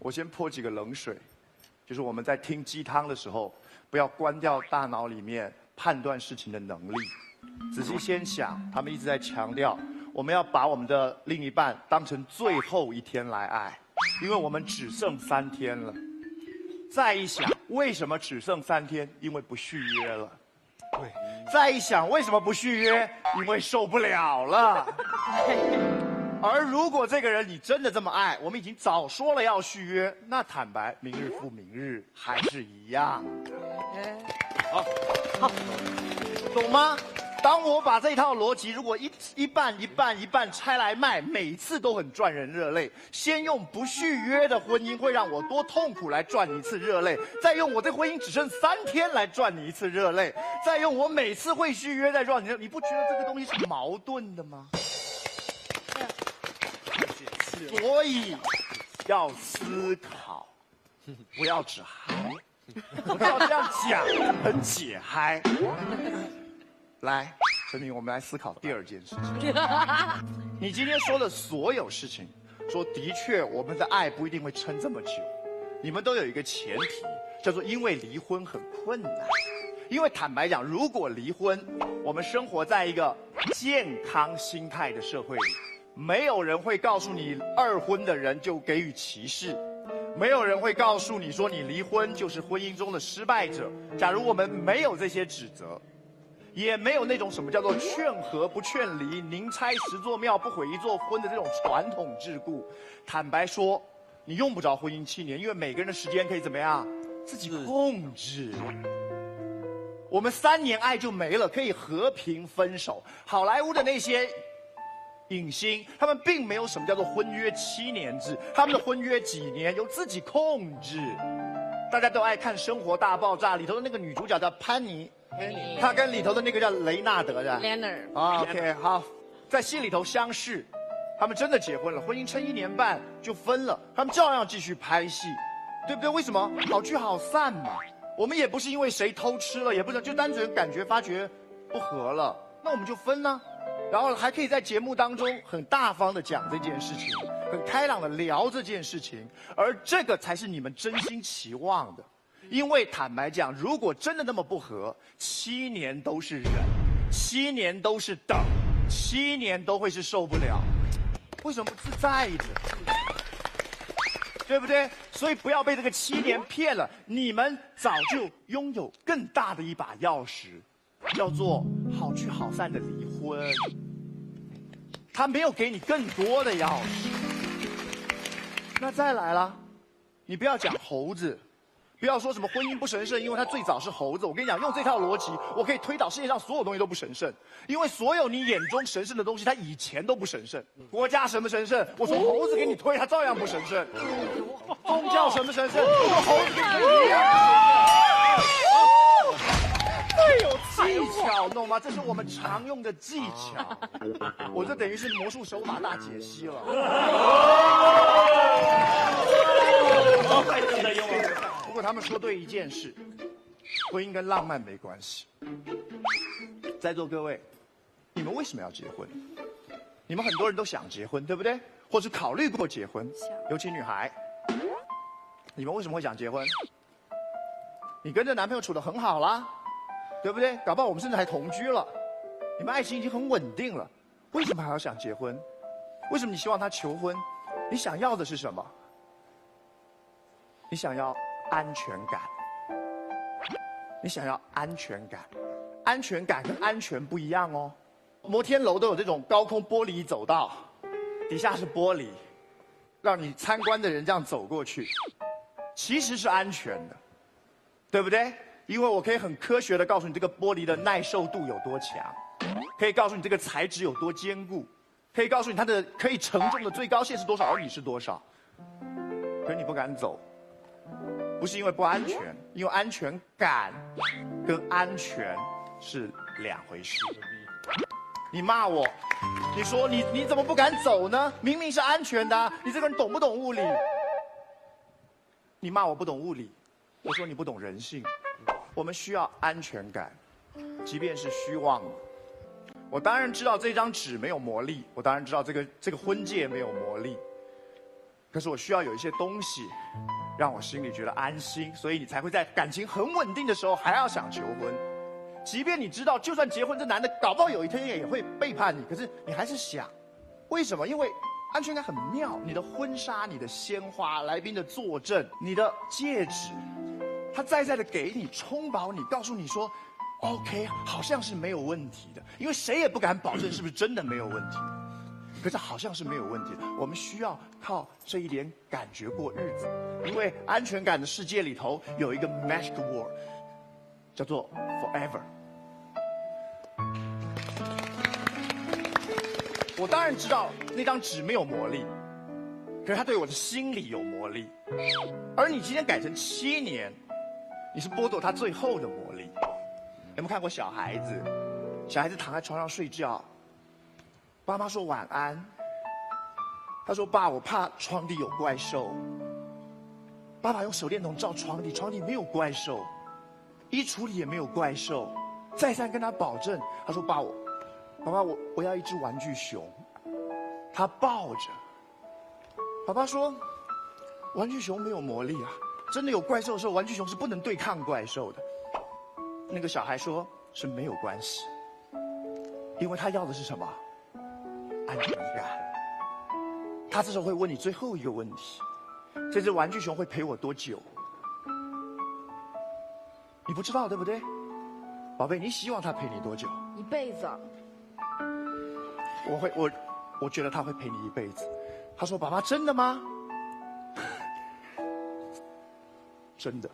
我先泼几个冷水，就是我们在听鸡汤的时候，不要关掉大脑里面判断事情的能力，仔细先想，他们一直在强调，我们要把我们的另一半当成最后一天来爱，因为我们只剩三天了。再一想，为什么只剩三天？因为不续约了。对，再一想，为什么不续约？因为受不了了。而如果这个人你真的这么爱，我们已经早说了要续约，那坦白，明日复明日还是一样。好，好，懂吗？当我把这套逻辑，如果一一半一半一半拆来卖，每次都很赚人热泪。先用不续约的婚姻会让我多痛苦来赚你一次热泪，再用我这婚姻只剩三天来赚你一次热泪，再用我每次会续约再赚你，你不觉得这个东西是矛盾的吗？所以要思考，不要只嗨。我知道这样讲很解嗨。来，陈明，我们来思考第二件事情。你今天说的所有事情，说的确我们的爱不一定会撑这么久，你们都有一个前提，叫做因为离婚很困难。因为坦白讲，如果离婚，我们生活在一个健康心态的社会里，没有人会告诉你二婚的人就给予歧视，没有人会告诉你说你离婚就是婚姻中的失败者。假如我们没有这些指责。也没有那种什么叫做劝和不劝离，宁拆十座庙不毁一座婚的这种传统桎梏。坦白说，你用不着婚姻七年，因为每个人的时间可以怎么样，自己控制。我们三年爱就没了，可以和平分手。好莱坞的那些影星，他们并没有什么叫做婚约七年制，他们的婚约几年由自己控制。大家都爱看《生活大爆炸》里头的那个女主角叫潘妮。她跟里头的那个叫雷纳德的，Leonard。啊，OK，好，在戏里头相识，他们真的结婚了，婚姻撑一年半就分了，他们照样继续拍戏，对不对？为什么？好聚好散嘛。我们也不是因为谁偷吃了，也不是就单纯感觉发觉不合了，那我们就分呢。然后还可以在节目当中很大方的讲这件事情，很开朗的聊这件事情，而这个才是你们真心期望的。因为坦白讲，如果真的那么不合，七年都是忍，七年都是等，七年都会是受不了。为什么不自在一点？对不对？所以不要被这个七年骗了。你们早就拥有更大的一把钥匙，叫做好聚好散的离婚。他没有给你更多的钥匙。那再来了，你不要讲猴子。不要说什么婚姻不神圣，因为它最早是猴子。我跟你讲，用这套逻辑，我可以推导世界上所有东西都不神圣，因为所有你眼中神圣的东西，它以前都不神圣。国家什么神圣？我从猴子给你推，它照样不神圣。宗教什么神圣？我从猴子给你技巧，懂吗？这是我们常用的技巧。我这等于是魔术手法大解析了。不过他们说对一件事，婚姻跟浪漫没关系。在座各位，你们为什么要结婚？你们很多人都想结婚，对不对？或是考虑过结婚，尤其女孩。你们为什么会想结婚？你跟这男朋友处的很好啦，对不对？搞不好我们甚至还同居了，你们爱情已经很稳定了，为什么还要想结婚？为什么你希望他求婚？你想要的是什么？你想要？安全感，你想要安全感，安全感跟安全不一样哦。摩天楼都有这种高空玻璃走道，底下是玻璃，让你参观的人这样走过去，其实是安全的，对不对？因为我可以很科学的告诉你这个玻璃的耐受度有多强，可以告诉你这个材质有多坚固，可以告诉你它的可以承重的最高限是多少，而你是多少，可是你不敢走。不是因为不安全，因为安全感跟安全是两回事。你骂我，你说你你怎么不敢走呢？明明是安全的，你这个人懂不懂物理？你骂我不懂物理，我说你不懂人性。我们需要安全感，即便是虚妄。我当然知道这张纸没有魔力，我当然知道这个这个婚戒没有魔力。可是我需要有一些东西，让我心里觉得安心，所以你才会在感情很稳定的时候还要想求婚。即便你知道，就算结婚，这男的搞不好有一天也会背叛你，可是你还是想，为什么？因为安全感很妙。你的婚纱、你的鲜花、来宾的坐镇、你的戒指，他在在的给你充饱你，告诉你说，OK，好像是没有问题的。因为谁也不敢保证是不是真的没有问题。可是好像是没有问题的，我们需要靠这一点感觉过日子，因为安全感的世界里头有一个 magic word，叫做 forever。我当然知道那张纸没有魔力，可是它对我的心里有魔力。而你今天改成七年，你是剥夺他最后的魔力。有没有看过小孩子？小孩子躺在床上睡觉。妈妈说晚安。他说：“爸，我怕床底有怪兽。”爸爸用手电筒照床底，床底没有怪兽，衣橱里也没有怪兽。再三跟他保证，他说：“爸，我，爸爸，我我要一只玩具熊。”他抱着。爸爸说：“玩具熊没有魔力啊，真的有怪兽的时候，玩具熊是不能对抗怪兽的。”那个小孩说：“是没有关系，因为他要的是什么？”安全感。他这时候会问你最后一个问题：这只玩具熊会陪我多久？你不知道对不对，宝贝？你希望他陪你多久？一辈子。我会，我，我觉得他会陪你一辈子。他说：“爸爸，真的吗？”真的。